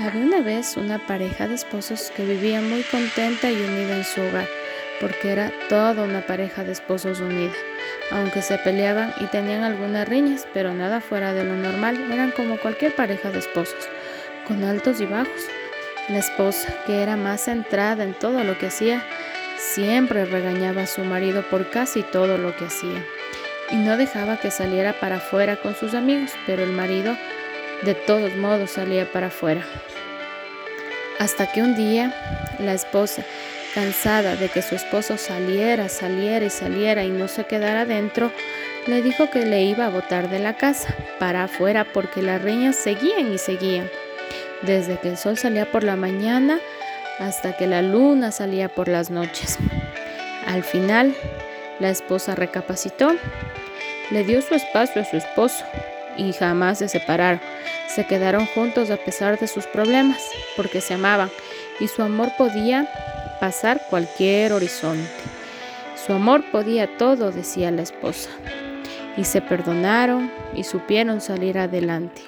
Había una vez una pareja de esposos que vivía muy contenta y unida en su hogar, porque era toda una pareja de esposos unida. Aunque se peleaban y tenían algunas riñas, pero nada fuera de lo normal, eran como cualquier pareja de esposos, con altos y bajos. La esposa, que era más centrada en todo lo que hacía, siempre regañaba a su marido por casi todo lo que hacía y no dejaba que saliera para afuera con sus amigos, pero el marido de todos modos salía para afuera. Hasta que un día la esposa, cansada de que su esposo saliera, saliera y saliera y no se quedara dentro, le dijo que le iba a botar de la casa para afuera porque las riñas seguían y seguían. Desde que el sol salía por la mañana hasta que la luna salía por las noches. Al final, la esposa recapacitó, le dio su espacio a su esposo y jamás se separaron. Se quedaron juntos a pesar de sus problemas, porque se amaban y su amor podía pasar cualquier horizonte. Su amor podía todo, decía la esposa. Y se perdonaron y supieron salir adelante.